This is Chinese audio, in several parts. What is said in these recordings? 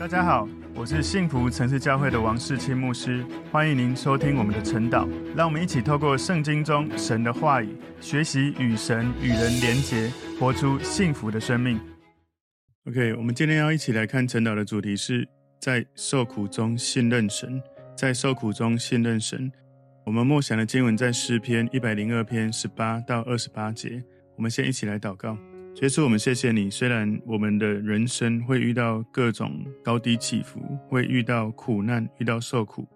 大家好，我是幸福城市教会的王世清牧师，欢迎您收听我们的晨祷。让我们一起透过圣经中神的话语，学习与神与人连结，活出幸福的生命。OK，我们今天要一起来看晨祷的主题是在受苦中信任神，在受苦中信任神。我们默想的经文在诗篇一百零二篇十八到二十八节。我们先一起来祷告。耶稣，我们谢谢你。虽然我们的人生会遇到各种高低起伏，会遇到苦难，遇到受苦，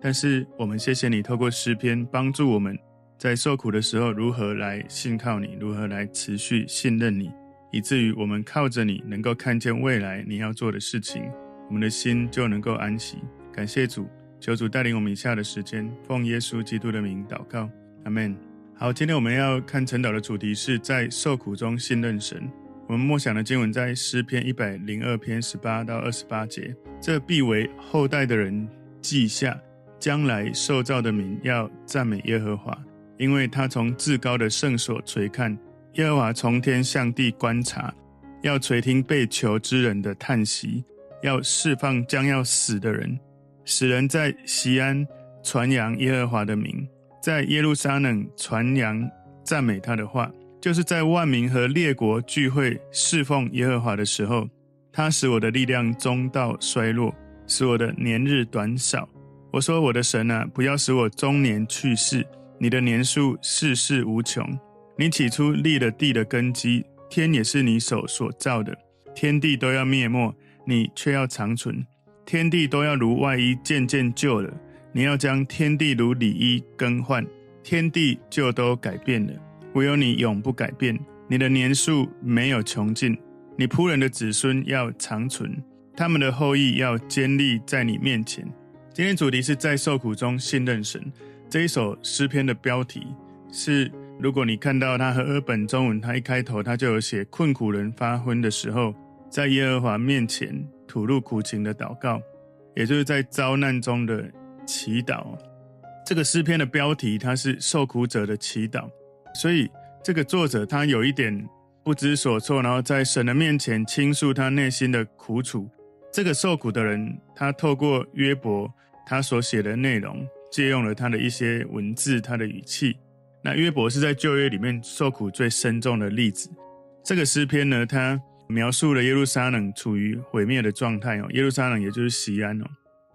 但是我们谢谢你，透过诗篇帮助我们在受苦的时候如何来信靠你，如何来持续信任你，以至于我们靠着你能够看见未来你要做的事情，我们的心就能够安息。感谢主，求主带领我们以下的时间，奉耶稣基督的名祷告，阿门。好，今天我们要看晨祷的主题是在受苦中信任神。我们默想的经文在诗篇一百零二篇十八到二十八节。这必为后代的人记下，将来受造的民要赞美耶和华，因为他从至高的圣所垂看，耶和华从天向地观察，要垂听被囚之人的叹息，要释放将要死的人，使人在西安传扬耶和华的名。在耶路撒冷传扬赞美他的话，就是在万民和列国聚会侍奉耶和华的时候，他使我的力量中道衰落，使我的年日短少。我说：“我的神啊，不要使我终年去世。你的年数世世无穷。你起初立了地的根基，天也是你手所造的。天地都要灭没，你却要长存。天地都要如外衣渐渐旧了。”你要将天地如里衣更换，天地就都改变了，唯有你永不改变。你的年数没有穷尽，你仆人的子孙要长存，他们的后裔要坚立在你面前。今天主题是在受苦中信任神。这一首诗篇的标题是，如果你看到他和合本中文，他一开头他就有写困苦人发昏的时候，在耶和华面前吐露苦情的祷告，也就是在遭难中的。祈祷，这个诗篇的标题，它是受苦者的祈祷，所以这个作者他有一点不知所措，然后在神的面前倾诉他内心的苦楚。这个受苦的人，他透过约伯他所写的内容，借用了他的一些文字，他的语气。那约伯是在旧约里面受苦最深重的例子。这个诗篇呢，他描述了耶路撒冷处于毁灭的状态哦，耶路撒冷也就是西安哦。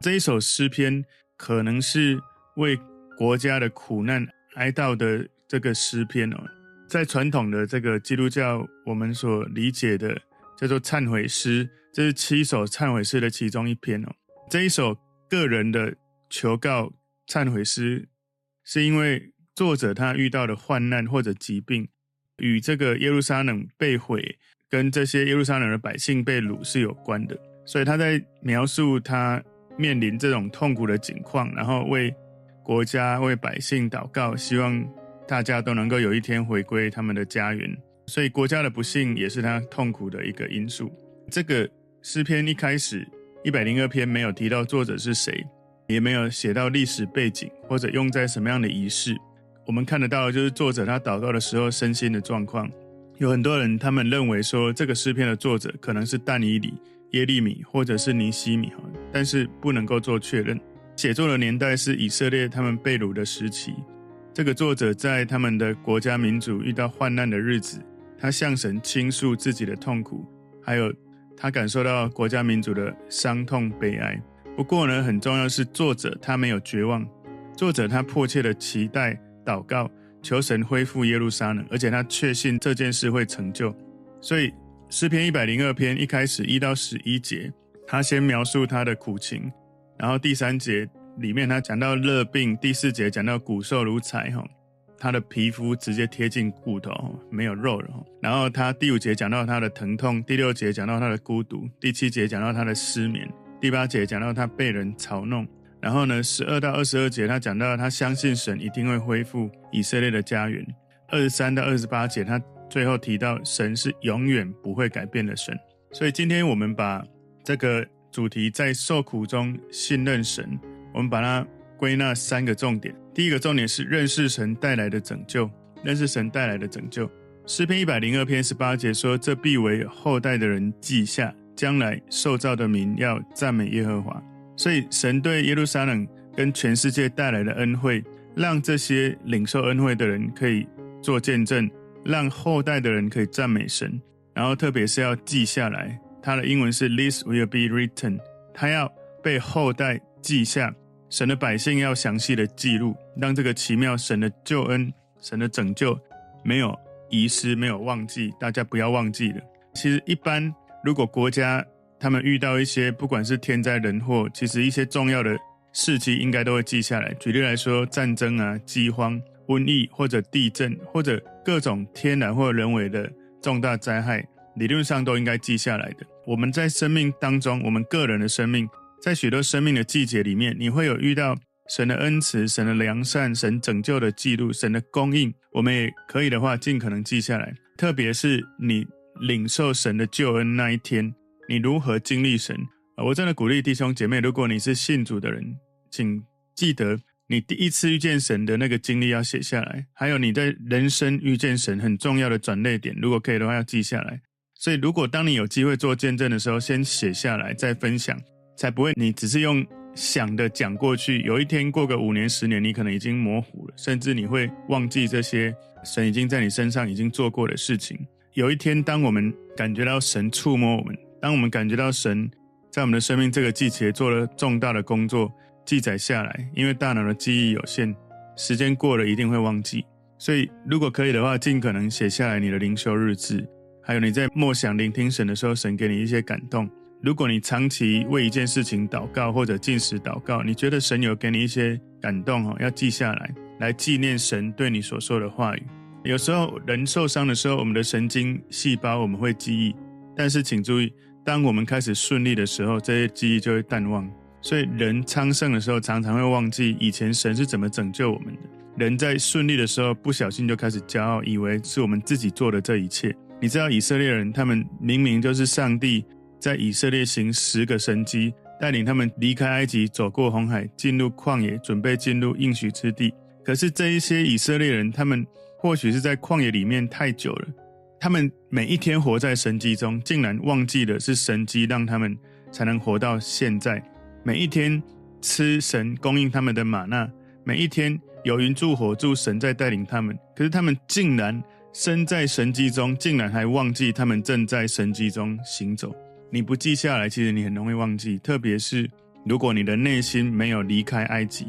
这一首诗篇。可能是为国家的苦难哀悼的这个诗篇哦，在传统的这个基督教，我们所理解的叫做忏悔诗，这是七首忏悔诗的其中一篇哦。这一首个人的求告忏悔诗，是因为作者他遇到的患难或者疾病，与这个耶路撒冷被毁跟这些耶路撒冷的百姓被掳是有关的，所以他在描述他。面临这种痛苦的境况，然后为国家、为百姓祷告，希望大家都能够有一天回归他们的家园。所以国家的不幸也是他痛苦的一个因素。这个诗篇一开始一百零二篇没有提到作者是谁，也没有写到历史背景或者用在什么样的仪式。我们看得到就是作者他祷告的时候身心的状况。有很多人他们认为说这个诗篇的作者可能是但以理。耶利米或者是尼西米，但是不能够做确认。写作的年代是以色列他们被掳的时期。这个作者在他们的国家民族遇到患难的日子，他向神倾诉自己的痛苦，还有他感受到国家民族的伤痛悲哀。不过呢，很重要是作者他没有绝望，作者他迫切的期待祷告，求神恢复耶路撒冷，而且他确信这件事会成就，所以。诗篇一百零二篇一开始一到十一节，他先描述他的苦情，然后第三节里面他讲到热病，第四节讲到骨瘦如柴哈，他的皮肤直接贴近骨头，没有肉了。然后他第五节讲到他的疼痛，第六节讲到他的孤独，第七节讲到他的失眠，第八节讲到他被人嘲弄。然后呢，十二到二十二节他讲到他相信神一定会恢复以色列的家园。二十三到二十八节他。最后提到，神是永远不会改变的神，所以今天我们把这个主题在受苦中信任神，我们把它归纳三个重点。第一个重点是认识神带来的拯救，认识神带来的拯救。诗篇一百零二篇十八节说：“这必为后代的人记下，将来受造的民要赞美耶和华。所以，神对耶路撒冷跟全世界带来的恩惠，让这些领受恩惠的人可以做见证，让后代的人可以赞美神。然后，特别是要记下来，它的英文是 “This will be written”，它要被后代记下。神的百姓要详细的记录，让这个奇妙神的救恩、神的拯救没有遗失、没有忘记，大家不要忘记了。其实，一般如果国家他们遇到一些不管是天灾人祸，其实一些重要的事迹应该都会记下来。举例来说，战争啊、饥荒、瘟疫或者地震或者各种天然或人为的重大灾害，理论上都应该记下来的。我们在生命当中，我们个人的生命。在许多生命的季节里面，你会有遇到神的恩慈、神的良善、神拯救的记录、神的供应。我们也可以的话，尽可能记下来。特别是你领受神的救恩那一天，你如何经历神？我真的鼓励弟兄姐妹，如果你是信主的人，请记得你第一次遇见神的那个经历要写下来，还有你在人生遇见神很重要的转捩点，如果可以的话要记下来。所以，如果当你有机会做见证的时候，先写下来再分享。才不会，你只是用想的讲过去，有一天过个五年、十年，你可能已经模糊了，甚至你会忘记这些神已经在你身上已经做过的事情。有一天，当我们感觉到神触摸我们，当我们感觉到神在我们的生命这个季节做了重大的工作，记载下来，因为大脑的记忆有限，时间过了一定会忘记。所以，如果可以的话，尽可能写下来你的灵修日志，还有你在默想聆听神的时候，神给你一些感动。如果你长期为一件事情祷告或者禁食祷告，你觉得神有给你一些感动哦，要记下来，来纪念神对你所说的话语。有时候人受伤的时候，我们的神经细胞我们会记忆，但是请注意，当我们开始顺利的时候，这些记忆就会淡忘。所以人昌盛的时候，常常会忘记以前神是怎么拯救我们的。人在顺利的时候，不小心就开始骄傲，以为是我们自己做的这一切。你知道以色列人，他们明明就是上帝。在以色列行十个神迹，带领他们离开埃及，走过红海，进入旷野，准备进入应许之地。可是这一些以色列人，他们或许是在旷野里面太久了，他们每一天活在神迹中，竟然忘记了是神迹让他们才能活到现在。每一天吃神供应他们的吗哪，每一天有云柱火柱，神在带领他们。可是他们竟然身在神迹中，竟然还忘记他们正在神迹中行走。你不记下来，其实你很容易忘记。特别是如果你的内心没有离开埃及，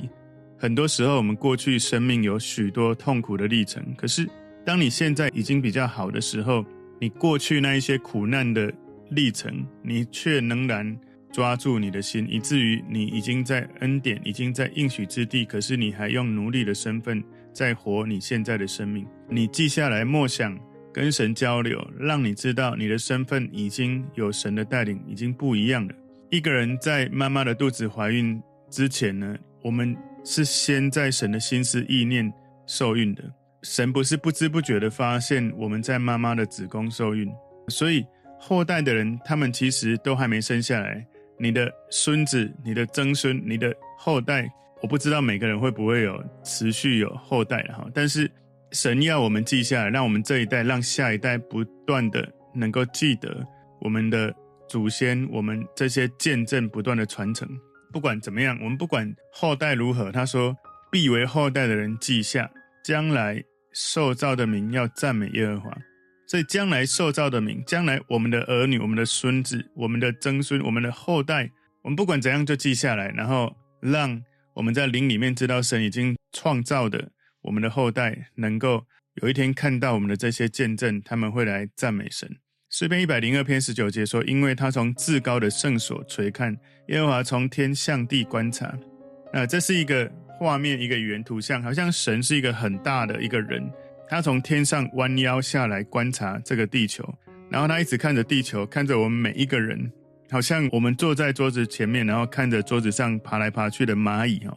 很多时候我们过去生命有许多痛苦的历程。可是当你现在已经比较好的时候，你过去那一些苦难的历程，你却仍然抓住你的心，以至于你已经在恩典，已经在应许之地。可是你还用奴隶的身份在活你现在的生命。你记下来，默想。跟神交流，让你知道你的身份已经有神的带领，已经不一样了。一个人在妈妈的肚子怀孕之前呢，我们是先在神的心思意念受孕的。神不是不知不觉的发现我们在妈妈的子宫受孕，所以后代的人他们其实都还没生下来。你的孙子、你的曾孙、你的后代，我不知道每个人会不会有持续有后代哈，但是。神要我们记下来，让我们这一代，让下一代不断的能够记得我们的祖先，我们这些见证不断的传承。不管怎么样，我们不管后代如何，他说必为后代的人记下，将来受造的名要赞美耶和华。所以将来受造的名，将来我们的儿女、我们的孙子、我们的曾孙、我们的后代，我们不管怎样就记下来，然后让我们在灵里面知道神已经创造的。我们的后代能够有一天看到我们的这些见证，他们会来赞美神。诗篇一百零二篇十九节说：“因为他从至高的圣所垂看，耶和华从天向地观察。”那，这是一个画面，一个语言图像，好像神是一个很大的一个人，他从天上弯腰下来观察这个地球，然后他一直看着地球，看着我们每一个人，好像我们坐在桌子前面，然后看着桌子上爬来爬去的蚂蚁哦。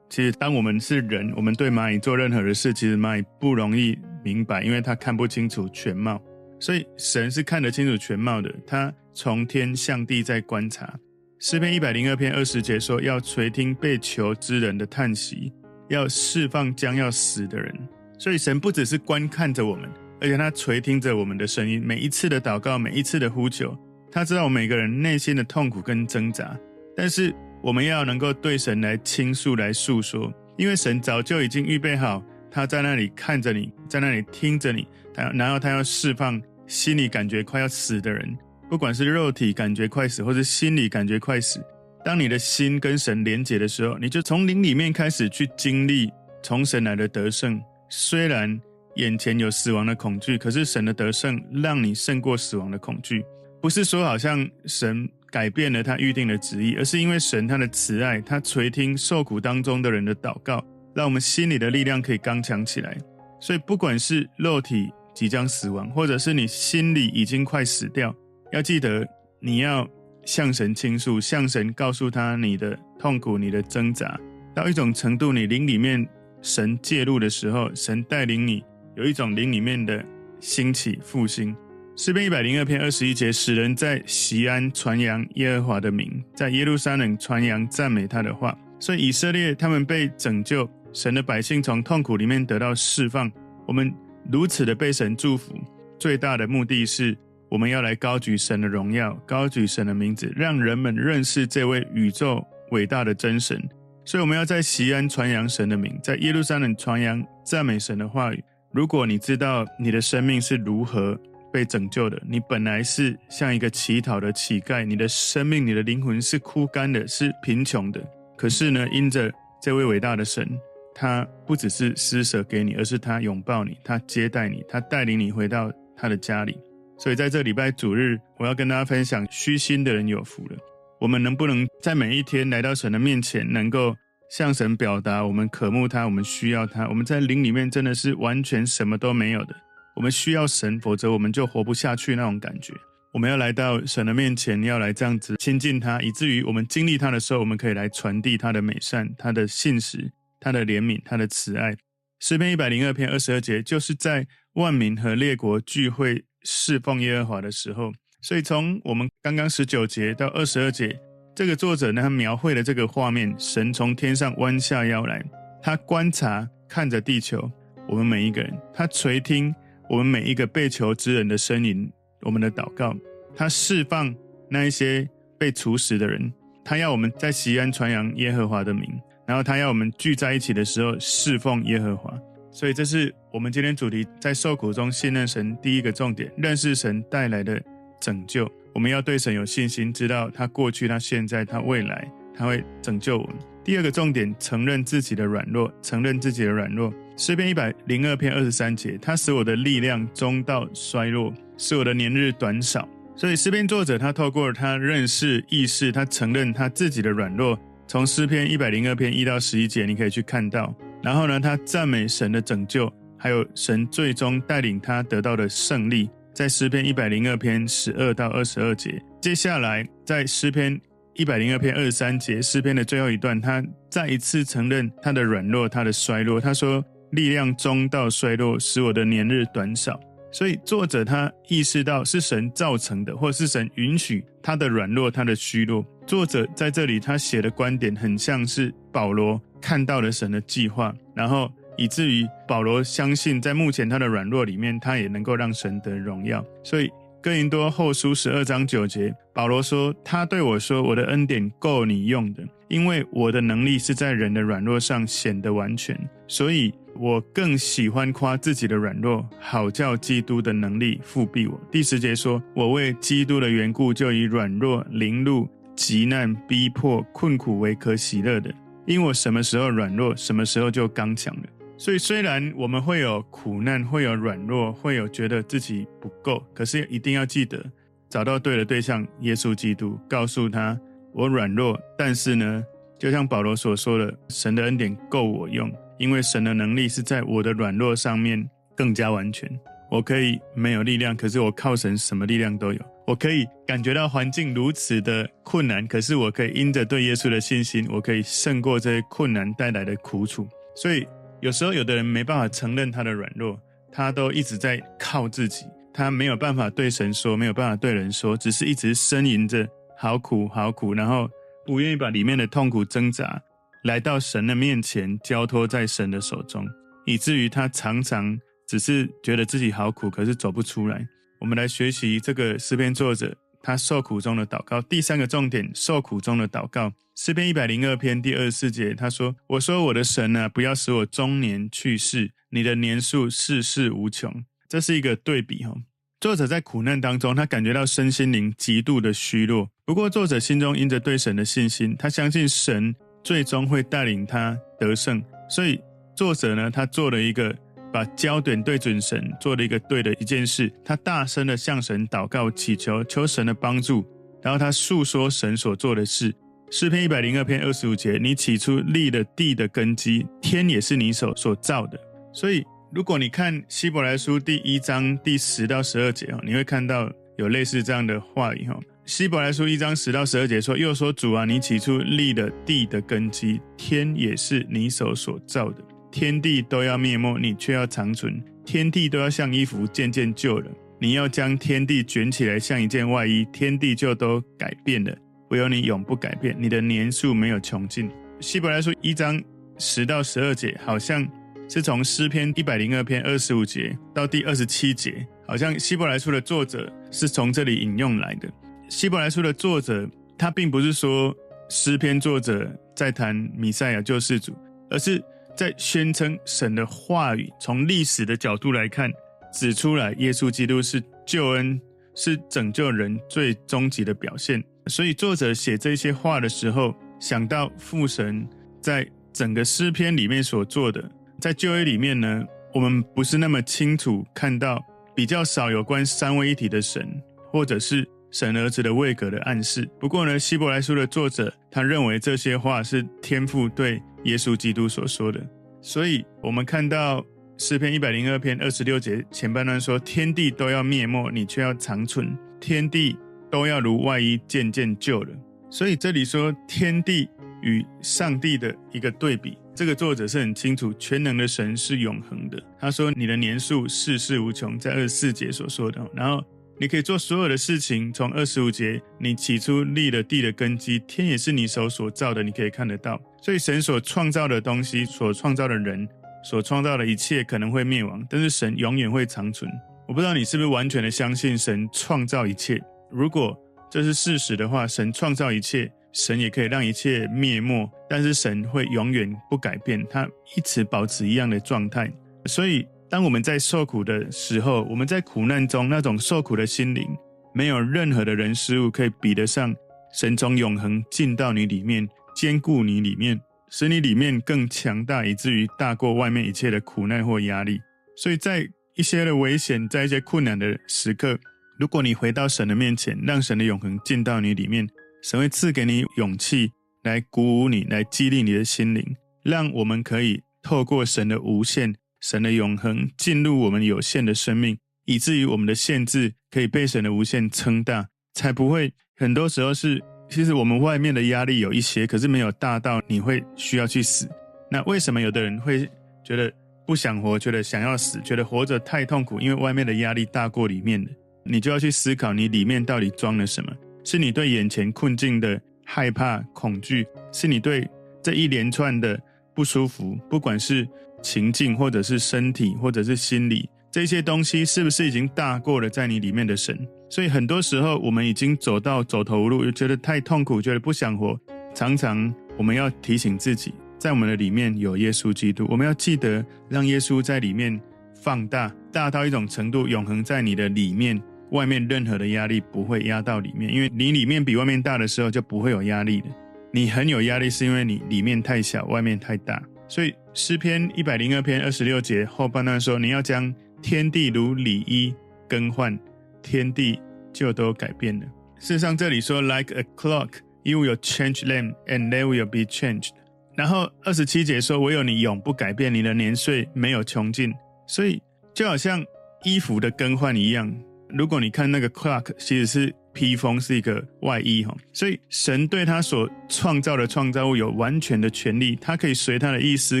其实，当我们是人，我们对蚂蚁做任何的事，其实蚂蚁不容易明白，因为它看不清楚全貌。所以，神是看得清楚全貌的。他从天向地在观察。诗篇一百零二篇二十节说：“要垂听被囚之人的叹息，要释放将要死的人。”所以，神不只是观看着我们，而且他垂听着我们的声音。每一次的祷告，每一次的呼求，他知道我每个人内心的痛苦跟挣扎，但是我们要能够对神来倾诉、来诉说，因为神早就已经预备好，他在那里看着你，在那里听着你，他然后他要释放心里感觉快要死的人，不管是肉体感觉快死，或是心里感觉快死。当你的心跟神连结的时候，你就从灵里面开始去经历从神来的得胜。虽然眼前有死亡的恐惧，可是神的得胜让你胜过死亡的恐惧。不是说好像神改变了他预定的旨意，而是因为神他的慈爱，他垂听受苦当中的人的祷告，让我们心里的力量可以刚强起来。所以不管是肉体即将死亡，或者是你心里已经快死掉，要记得你要。向神倾诉，向神告诉他你的痛苦、你的挣扎，到一种程度，你灵里面神介入的时候，神带领你有一种灵里面的兴起复兴。诗篇一百零二篇二十一节，使人在西安传扬耶和华的名，在耶路撒冷传扬赞美他的话。所以以色列他们被拯救，神的百姓从痛苦里面得到释放。我们如此的被神祝福，最大的目的是。我们要来高举神的荣耀，高举神的名字，让人们认识这位宇宙伟大的真神。所以，我们要在西安传扬神的名，在耶路撒冷传扬赞美神的话语。如果你知道你的生命是如何被拯救的，你本来是像一个乞讨的乞丐，你的生命、你的灵魂是枯干的，是贫穷的。可是呢，因着这位伟大的神，他不只是施舍给你，而是他拥抱你，他接待你，他带领你回到他的家里。所以在这礼拜主日，我要跟大家分享：虚心的人有福了。我们能不能在每一天来到神的面前，能够向神表达我们渴慕他，我们需要他？我们在灵里面真的是完全什么都没有的。我们需要神，否则我们就活不下去那种感觉。我们要来到神的面前，要来这样子亲近他，以至于我们经历他的时候，我们可以来传递他的美善、他的信实、他的怜悯、他的慈爱。诗篇一百零二篇二十二节，就是在万民和列国聚会。侍奉耶和华的时候，所以从我们刚刚十九节到二十二节，这个作者呢，他描绘了这个画面：神从天上弯下腰来，他观察看着地球，我们每一个人，他垂听我们每一个被囚之人的声音，我们的祷告，他释放那一些被处死的人，他要我们在西安传扬耶和华的名，然后他要我们聚在一起的时候侍奉耶和华。所以，这是我们今天主题，在受苦中信任神第一个重点，认识神带来的拯救。我们要对神有信心，知道他过去、他现在、他未来，他会拯救我们。第二个重点，承认自己的软弱，承认自己的软弱。诗篇一百零二篇二十三节，他使我的力量中到衰弱，使我的年日短少。所以，诗篇作者他透过他认识、意识，他承认他自己的软弱。从诗篇一百零二篇一到十一节，你可以去看到。然后呢，他赞美神的拯救，还有神最终带领他得到的胜利，在诗篇一百零二篇十二到二十二节。接下来，在诗篇一百零二篇二十三节，诗篇的最后一段，他再一次承认他的软弱，他的衰弱。他说：“力量中到衰落，使我的年日短少。”所以，作者他意识到是神造成的，或是神允许他的软弱，他的虚弱。作者在这里他写的观点，很像是保罗。看到了神的计划，然后以至于保罗相信，在目前他的软弱里面，他也能够让神得荣耀。所以哥林多后书十二章九节，保罗说：“他对我说，我的恩典够你用的，因为我的能力是在人的软弱上显得完全。所以我更喜欢夸自己的软弱，好叫基督的能力覆庇我。”第十节说：“我为基督的缘故，就以软弱、凌辱、急难、逼迫、困苦为可喜乐的。”因我什么时候软弱，什么时候就刚强了。所以虽然我们会有苦难，会有软弱，会有觉得自己不够，可是一定要记得找到对的对象——耶稣基督，告诉他我软弱，但是呢，就像保罗所说的，神的恩典够我用，因为神的能力是在我的软弱上面更加完全。我可以没有力量，可是我靠神，什么力量都有。我可以感觉到环境如此的困难，可是我可以因着对耶稣的信心，我可以胜过这些困难带来的苦楚。所以有时候有的人没办法承认他的软弱，他都一直在靠自己，他没有办法对神说，没有办法对人说，只是一直呻吟着好苦好苦，然后不愿意把里面的痛苦挣扎来到神的面前交托在神的手中，以至于他常常。只是觉得自己好苦，可是走不出来。我们来学习这个诗篇作者，他受苦中的祷告。第三个重点，受苦中的祷告。诗篇一百零二篇第二十四节，他说：“我说我的神啊，不要使我终年去世，你的年数世世无穷。”这是一个对比哈。作者在苦难当中，他感觉到身心灵极度的虚弱。不过，作者心中因着对神的信心，他相信神最终会带领他得胜。所以，作者呢，他做了一个把焦点对准神，做了一个对的一件事。他大声的向神祷告，祈求求神的帮助，然后他诉说神所做的事。诗篇一百零二篇二十五节：你起初立了地的根基，天也是你手所造的。所以，如果你看希伯来书第一章第十到十二节哦，你会看到有类似这样的话语哈。希伯来书一章十到十二节说：又说主啊，你起初立了地的根基，天也是你手所造的。天地都要灭没，你却要长存；天地都要像衣服渐渐旧了，你要将天地卷起来像一件外衣，天地就都改变了。唯有你永不改变，你的年数没有穷尽。希伯来书一章十到十二节，好像是从诗篇一百零二篇二十五节到第二十七节，好像希伯来书的作者是从这里引用来的。希伯来书的作者，他并不是说诗篇作者在谈弥赛亚救世主，而是在宣称神的话语，从历史的角度来看，指出来耶稣基督是救恩，是拯救人最终极的表现。所以作者写这些话的时候，想到父神在整个诗篇里面所做的，在旧约里面呢，我们不是那么清楚看到，比较少有关三位一体的神，或者是神儿子的位格的暗示。不过呢，希伯来书的作者他认为这些话是天父对耶稣基督所说的。所以我们看到诗篇一百零二篇二十六节前半段说：“天地都要灭没，你却要长存。”天地。都要如外衣渐渐旧了，所以这里说天地与上帝的一个对比，这个作者是很清楚，全能的神是永恒的。他说你的年数世世无穷，在二十四节所说的，然后你可以做所有的事情。从二十五节，你起初立了地的根基，天也是你手所造的，你可以看得到。所以神所创造的东西，所创造的人，所创造的一切可能会灭亡，但是神永远会长存。我不知道你是不是完全的相信神创造一切。如果这是事实的话，神创造一切，神也可以让一切灭没，但是神会永远不改变，他一直保持一样的状态。所以，当我们在受苦的时候，我们在苦难中那种受苦的心灵，没有任何的人事物可以比得上神从永恒进到你里面，坚固你里面，使你里面更强大，以至于大过外面一切的苦难或压力。所以在一些的危险，在一些困难的时刻。如果你回到神的面前，让神的永恒进到你里面，神会赐给你勇气，来鼓舞你，来激励你的心灵，让我们可以透过神的无限、神的永恒进入我们有限的生命，以至于我们的限制可以被神的无限撑大，才不会很多时候是，其实我们外面的压力有一些，可是没有大到你会需要去死。那为什么有的人会觉得不想活，觉得想要死，觉得活着太痛苦？因为外面的压力大过里面的。你就要去思考，你里面到底装了什么？是你对眼前困境的害怕、恐惧，是你对这一连串的不舒服，不管是情境，或者是身体，或者是心理，这些东西是不是已经大过了在你里面的神？所以很多时候，我们已经走到走投无路，又觉得太痛苦，觉得不想活。常常我们要提醒自己，在我们的里面有耶稣基督，我们要记得让耶稣在里面放大，大到一种程度，永恒在你的里面。外面任何的压力不会压到里面，因为你里面比外面大的时候就不会有压力了。你很有压力是因为你里面太小，外面太大。所以诗篇一百零二篇二十六节后半段说：“你要将天地如里衣更换，天地就都改变了。”事实上这里说：“Like a clock, you will change them, and they will be changed。”然后二十七节说：“唯有你永不改变，你的年岁没有穷尽。”所以就好像衣服的更换一样。如果你看那个 clock，其实是披风，是一个外衣哈。所以神对他所创造的创造物有完全的权利，他可以随他的意思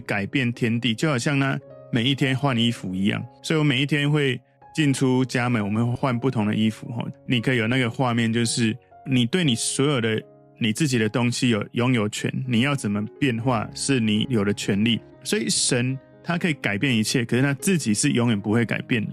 改变天地，就好像呢每一天换衣服一样。所以我每一天会进出家门，我们会换不同的衣服哈。你可以有那个画面，就是你对你所有的你自己的东西有拥有权，你要怎么变化是你有的权利。所以神他可以改变一切，可是他自己是永远不会改变的。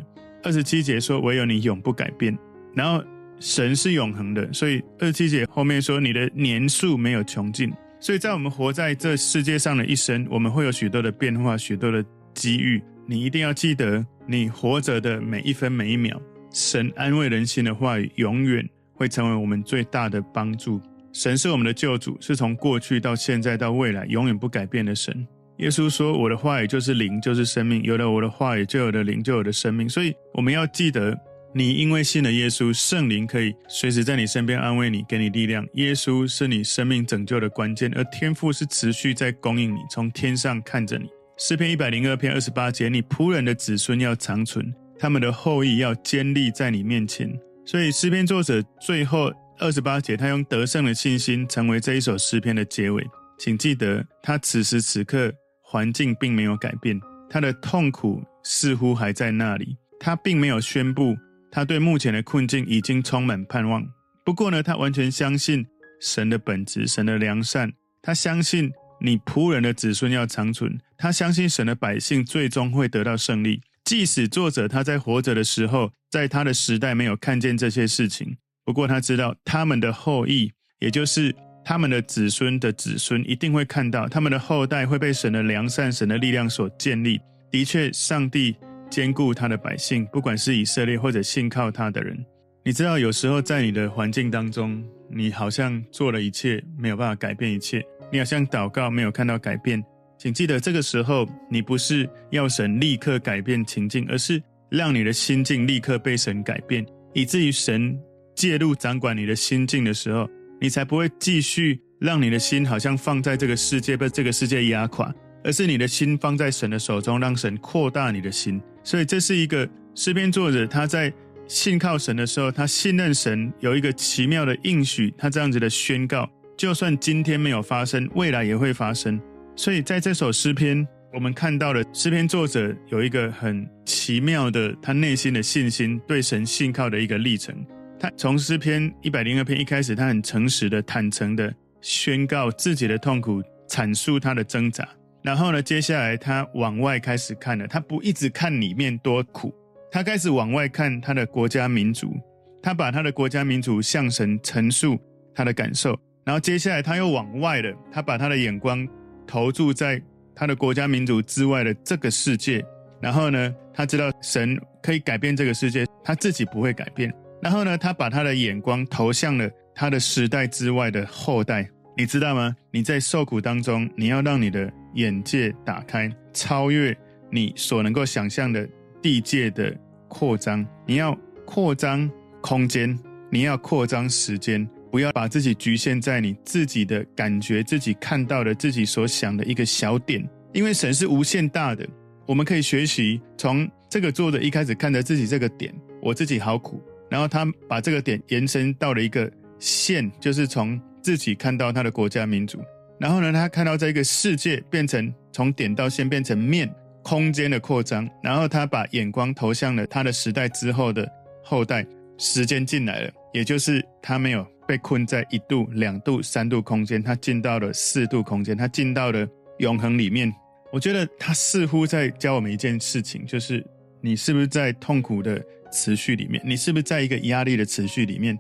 二十七节说：“唯有你永不改变。”然后神是永恒的，所以二十七节后面说你的年数没有穷尽。所以在我们活在这世界上的一生，我们会有许多的变化，许多的机遇。你一定要记得，你活着的每一分每一秒，神安慰人心的话语，永远会成为我们最大的帮助。神是我们的救主，是从过去到现在到未来永远不改变的神。耶稣说：“我的话语就是灵，就是生命。有了我的话语，就有了灵，就有了生命。”所以我们要记得。你因为信了耶稣，圣灵可以随时在你身边安慰你，给你力量。耶稣是你生命拯救的关键，而天父是持续在供应你，从天上看着你。诗篇一百零二篇二十八节，你仆人的子孙要长存，他们的后裔要坚立在你面前。所以诗篇作者最后二十八节，他用得胜的信心成为这一首诗篇的结尾。请记得，他此时此刻环境并没有改变，他的痛苦似乎还在那里，他并没有宣布。他对目前的困境已经充满盼望。不过呢，他完全相信神的本质，神的良善。他相信你仆人的子孙要长存。他相信神的百姓最终会得到胜利。即使作者他在活着的时候，在他的时代没有看见这些事情，不过他知道他们的后裔，也就是他们的子孙的子孙，一定会看到他们的后代会被神的良善、神的力量所建立。的确，上帝。兼顾他的百姓，不管是以色列或者信靠他的人，你知道，有时候在你的环境当中，你好像做了一切，没有办法改变一切。你好像祷告，没有看到改变。请记得，这个时候你不是要神立刻改变情境，而是让你的心境立刻被神改变，以至于神介入掌管你的心境的时候，你才不会继续让你的心好像放在这个世界，被这个世界压垮，而是你的心放在神的手中，让神扩大你的心。所以这是一个诗篇作者，他在信靠神的时候，他信任神有一个奇妙的应许，他这样子的宣告，就算今天没有发生，未来也会发生。所以在这首诗篇，我们看到了诗篇作者有一个很奇妙的他内心的信心，对神信靠的一个历程。他从诗篇一百零二篇一开始，他很诚实的、坦诚的宣告自己的痛苦，阐述他的挣扎。然后呢，接下来他往外开始看了，他不一直看里面多苦，他开始往外看他的国家民族，他把他的国家民族向神陈述他的感受，然后接下来他又往外了，他把他的眼光投注在他的国家民族之外的这个世界，然后呢，他知道神可以改变这个世界，他自己不会改变，然后呢，他把他的眼光投向了他的时代之外的后代。你知道吗？你在受苦当中，你要让你的眼界打开，超越你所能够想象的地界的扩张。你要扩张空间，你要扩张时间，不要把自己局限在你自己的感觉、自己看到的、自己所想的一个小点。因为神是无限大的，我们可以学习从这个作者一开始看着自己这个点，我自己好苦，然后他把这个点延伸到了一个线，就是从。自己看到他的国家民族，然后呢，他看到这个世界变成从点到线变成面，空间的扩张，然后他把眼光投向了他的时代之后的后代，时间进来了，也就是他没有被困在一度、两度、三度空间，他进到了四度空间，他进到了永恒里面。我觉得他似乎在教我们一件事情，就是你是不是在痛苦的持续里面？你是不是在一个压力的持续里面？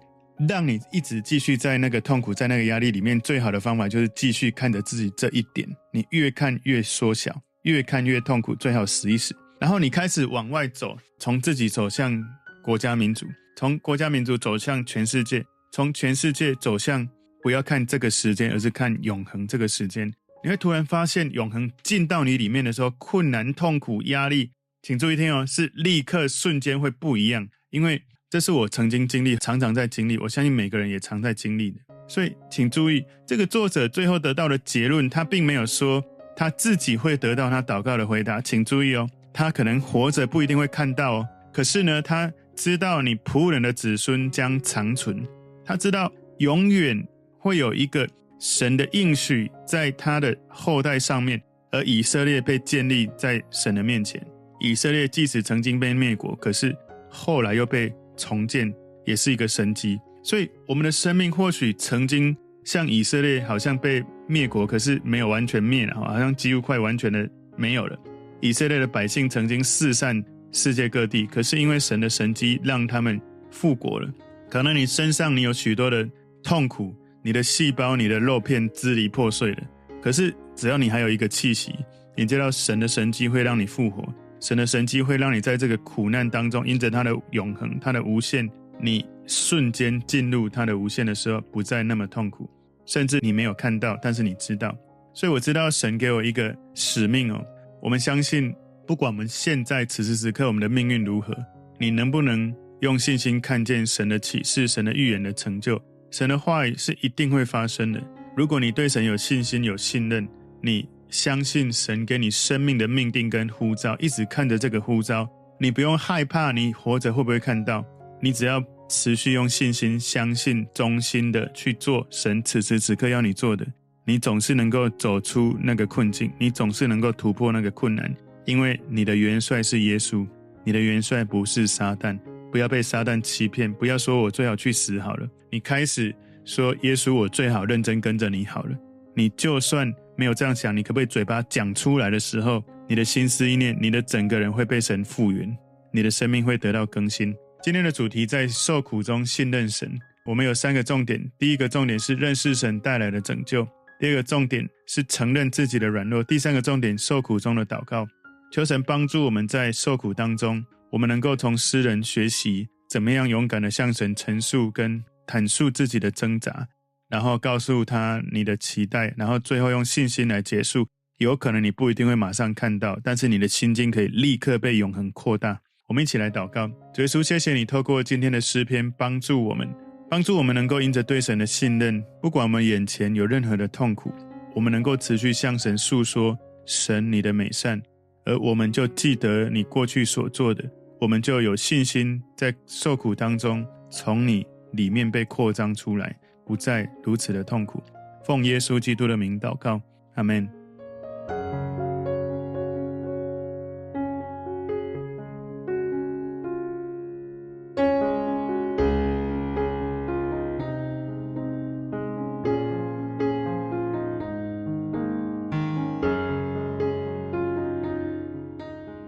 让你一直继续在那个痛苦、在那个压力里面，最好的方法就是继续看着自己这一点。你越看越缩小，越看越痛苦，最好死一死。然后你开始往外走，从自己走向国家民族，从国家民族走向全世界，从全世界走向不要看这个时间，而是看永恒这个时间。你会突然发现，永恒进到你里面的时候，困难、痛苦、压力，请注意听哦，是立刻瞬间会不一样，因为。这是我曾经经历，常常在经历，我相信每个人也常在经历的。所以，请注意，这个作者最后得到的结论，他并没有说他自己会得到他祷告的回答。请注意哦，他可能活着不一定会看到哦。可是呢，他知道你仆人的子孙将长存，他知道永远会有一个神的应许在他的后代上面，而以色列被建立在神的面前。以色列即使曾经被灭国，可是后来又被。重建也是一个神迹，所以我们的生命或许曾经像以色列，好像被灭国，可是没有完全灭了，好像几乎快完全的没有了。以色列的百姓曾经四散世界各地，可是因为神的神迹让他们复国了。可能你身上你有许多的痛苦，你的细胞、你的肉片支离破碎了。可是只要你还有一个气息，你知道神的神迹会让你复活，神的神迹会让你在这个苦难当中，因着他的永恒、他的无限，你瞬间进入他的无限的时候，不再那么痛苦，甚至你没有看到，但是你知道。所以我知道神给我一个使命哦。我们相信，不管我们现在此时此刻我们的命运如何，你能不能用信心看见神的启示、神的预言的成就？神的话语是一定会发生的。如果你对神有信心、有信任，你相信神给你生命的命定跟呼召，一直看着这个呼召，你不用害怕你活着会不会看到，你只要持续用信心、相信、忠心的去做神此时此刻要你做的。你总是能够走出那个困境，你总是能够突破那个困难，因为你的元帅是耶稣，你的元帅不是撒旦。不要被撒旦欺骗，不要说我最好去死好了。你开始 说耶稣，我最好认真跟着你好了。你就算没有这样想，你可不可以嘴巴讲出来的时候，你的心思意念，你的整个人会被神复原，你的生命会得到更新。今天的主题在受苦中信任神，我们有三个重点。第一个重点是认识神带来的拯救。第二个重点是承认自己的软弱，第三个重点受苦中的祷告，求神帮助我们在受苦当中，我们能够从诗人学习怎么样勇敢地向神陈述跟坦述自己的挣扎，然后告诉他你的期待，然后最后用信心来结束。有可能你不一定会马上看到，但是你的心境可以立刻被永恒扩大。我们一起来祷告，主耶稣，谢谢你透过今天的诗篇帮助我们。帮助我们能够因着对神的信任，不管我们眼前有任何的痛苦，我们能够持续向神诉说神你的美善，而我们就记得你过去所做的，我们就有信心在受苦当中从你里面被扩张出来，不再如此的痛苦。奉耶稣基督的名祷告，阿门。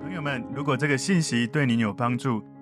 朋友们如果这个信息对您有帮助，